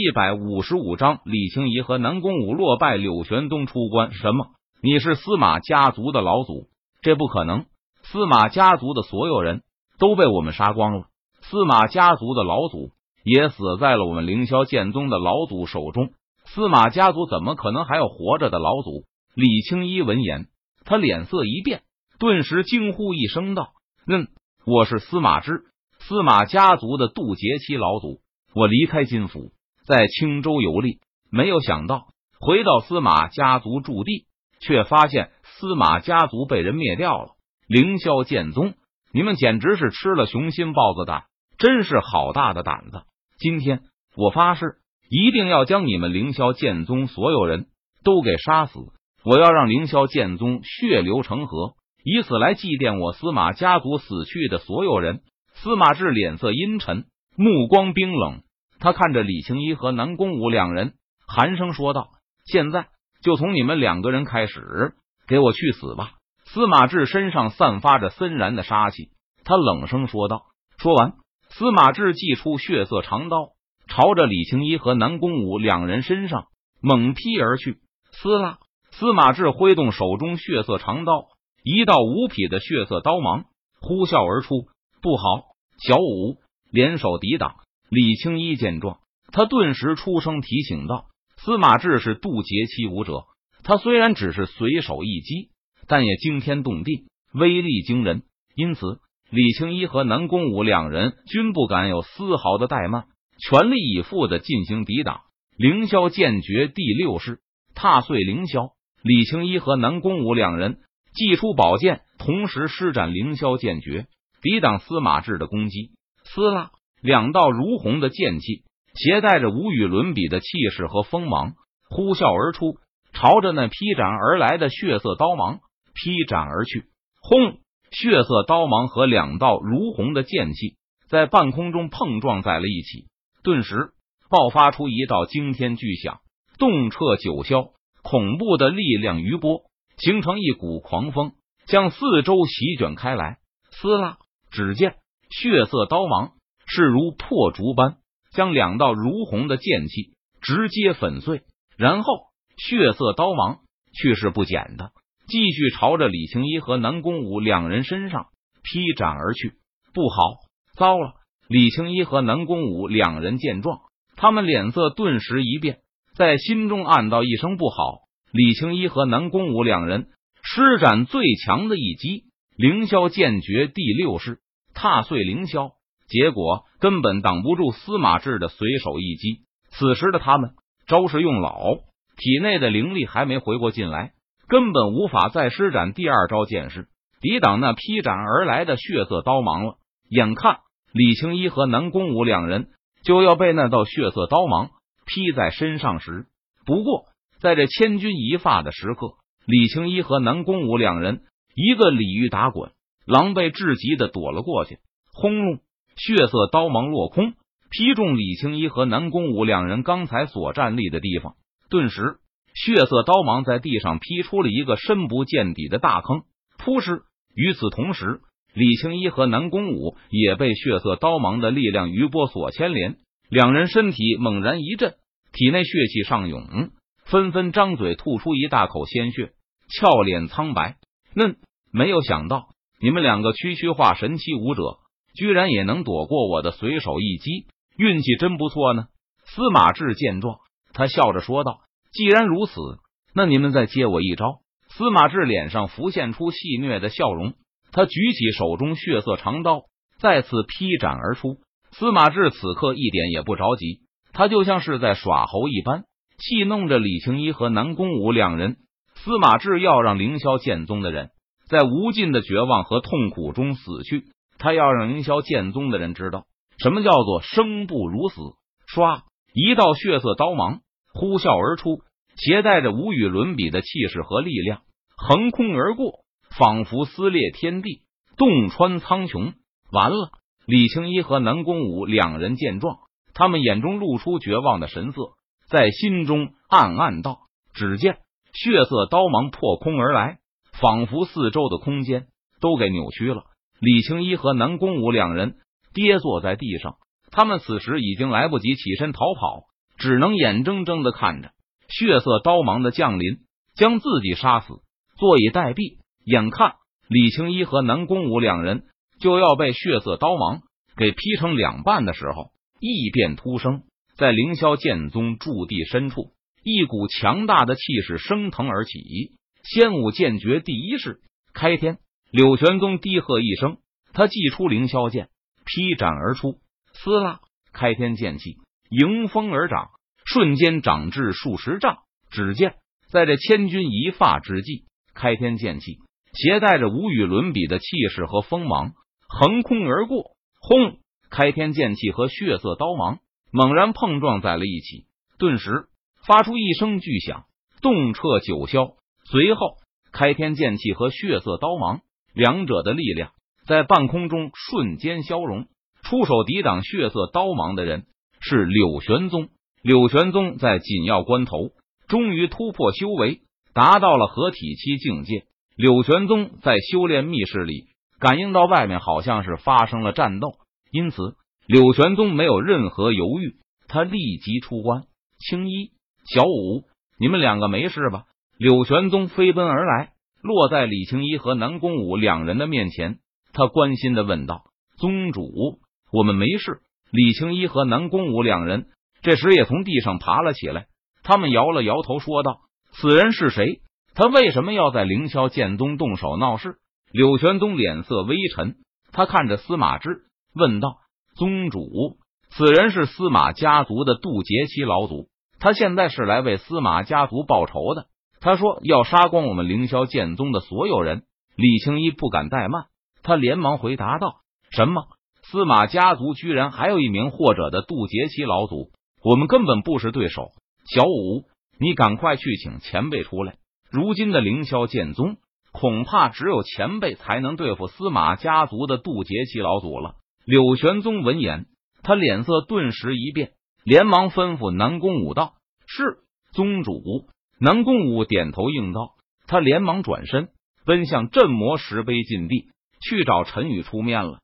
一百五十五章，李青怡和南宫武落败，柳玄东出关。什么？你是司马家族的老祖？这不可能！司马家族的所有人都被我们杀光了，司马家族的老祖也死在了我们凌霄剑宗的老祖手中。司马家族怎么可能还有活着的老祖？李青衣闻言，他脸色一变，顿时惊呼一声道：“嗯，我是司马之，司马家族的渡劫期老祖。我离开金府，在青州游历，没有想到回到司马家族驻地，却发现司马家族被人灭掉了。凌霄剑宗，你们简直是吃了雄心豹子胆，真是好大的胆子！今天我发誓，一定要将你们凌霄剑宗所有人都给杀死。”我要让凌霄剑宗血流成河，以此来祭奠我司马家族死去的所有人。司马志脸色阴沉，目光冰冷，他看着李青衣和南宫武两人，寒声说道：“现在就从你们两个人开始，给我去死吧！”司马志身上散发着森然的杀气，他冷声说道。说完，司马志祭出血色长刀，朝着李青衣和南宫武两人身上猛劈而去。撕拉！司马志挥动手中血色长刀，一道无匹的血色刀芒呼啸而出。不好，小五联手抵挡。李青衣见状，他顿时出声提醒道：“司马志是渡劫期武者，他虽然只是随手一击，但也惊天动地，威力惊人。因此，李青衣和南宫武两人均不敢有丝毫的怠慢，全力以赴的进行抵挡。凌霄剑诀第六式，踏碎凌霄。李青衣和南宫武两人祭出宝剑，同时施展凌霄剑诀，抵挡司马志的攻击。撕拉，两道如虹的剑气，携带着无与伦比的气势和锋芒，呼啸而出，朝着那劈斩而来的血色刀芒劈斩而去。轰！血色刀芒和两道如虹的剑气在半空中碰撞在了一起，顿时爆发出一道惊天巨响，动彻九霄。恐怖的力量余波形成一股狂风，向四周席卷开来。撕拉！只见血色刀芒势如破竹般，将两道如虹的剑气直接粉碎。然后，血色刀芒去势不减的继续朝着李青衣和南宫武两人身上劈斩而去。不好，糟了！李青衣和南宫武两人见状，他们脸色顿时一变。在心中暗道一声不好，李青衣和南宫武两人施展最强的一击——凌霄剑诀第六式，踏碎凌霄，结果根本挡不住司马志的随手一击。此时的他们招式用老，体内的灵力还没回过劲来，根本无法再施展第二招剑式抵挡那劈斩而来的血色刀芒了。眼看李青衣和南宫武两人就要被那道血色刀芒。劈在身上时，不过在这千钧一发的时刻，李青衣和南宫武两人一个鲤鱼打滚，狼狈至极的躲了过去。轰隆！血色刀芒落空，劈中李青衣和南宫武两人刚才所站立的地方。顿时，血色刀芒在地上劈出了一个深不见底的大坑。扑哧！与此同时，李青衣和南宫武也被血色刀芒的力量余波所牵连，两人身体猛然一震。体内血气上涌，纷纷张嘴吐出一大口鲜血，俏脸苍白。嫩，没有想到你们两个区区化神期武者，居然也能躲过我的随手一击，运气真不错呢。司马志见状，他笑着说道：“既然如此，那你们再接我一招。”司马志脸上浮现出戏谑的笑容，他举起手中血色长刀，再次劈斩而出。司马志此刻一点也不着急。他就像是在耍猴一般，戏弄着李青衣和南宫武两人。司马志要让凌霄剑宗的人在无尽的绝望和痛苦中死去，他要让凌霄剑宗的人知道什么叫做生不如死。唰，一道血色刀芒呼啸而出，携带着无与伦比的气势和力量，横空而过，仿佛撕裂天地，洞穿苍穹。完了！李青衣和南宫武两人见状。他们眼中露出绝望的神色，在心中暗暗道：“只见血色刀芒破空而来，仿佛四周的空间都给扭曲了。”李青衣和南宫武两人跌坐在地上，他们此时已经来不及起身逃跑，只能眼睁睁的看着血色刀芒的降临，将自己杀死，坐以待毙。眼看李青一和南宫武两人就要被血色刀芒给劈成两半的时候，异变突生，在凌霄剑宗驻地深处，一股强大的气势升腾而起。仙武剑诀第一式开天，柳玄宗低喝一声，他祭出凌霄剑，劈斩而出。撕拉，开天剑气迎风而长，瞬间长至数十丈。只见在这千钧一发之际，开天剑气携带着无与伦比的气势和锋芒，横空而过。轰！开天剑气和血色刀芒猛然碰撞在了一起，顿时发出一声巨响，动彻九霄。随后，开天剑气和血色刀芒两者的力量在半空中瞬间消融。出手抵挡血色刀芒的人是柳玄宗。柳玄宗在紧要关头终于突破修为，达到了合体期境界。柳玄宗在修炼密室里感应到外面好像是发生了战斗，因此柳玄宗没有任何犹豫，他立即出关。青衣、小五，你们两个没事吧？柳玄宗飞奔而来，落在李青衣和南宫武两人的面前，他关心的问道：“宗主。”我们没事。李青一和南宫武两人这时也从地上爬了起来，他们摇了摇头，说道：“此人是谁？他为什么要在凌霄剑宗动手闹事？”柳玄宗脸色微沉，他看着司马之问道：“宗主，此人是司马家族的渡劫期老祖，他现在是来为司马家族报仇的。他说要杀光我们凌霄剑宗的所有人。”李青一不敢怠慢，他连忙回答道：“什么？”司马家族居然还有一名或者的渡劫期老祖，我们根本不是对手。小五，你赶快去请前辈出来。如今的凌霄剑宗，恐怕只有前辈才能对付司马家族的渡劫期老祖了。柳玄宗闻言，他脸色顿时一变，连忙吩咐南宫武道：“是宗主。”南宫武点头应道，他连忙转身奔向镇魔石碑禁地去找陈宇出面了。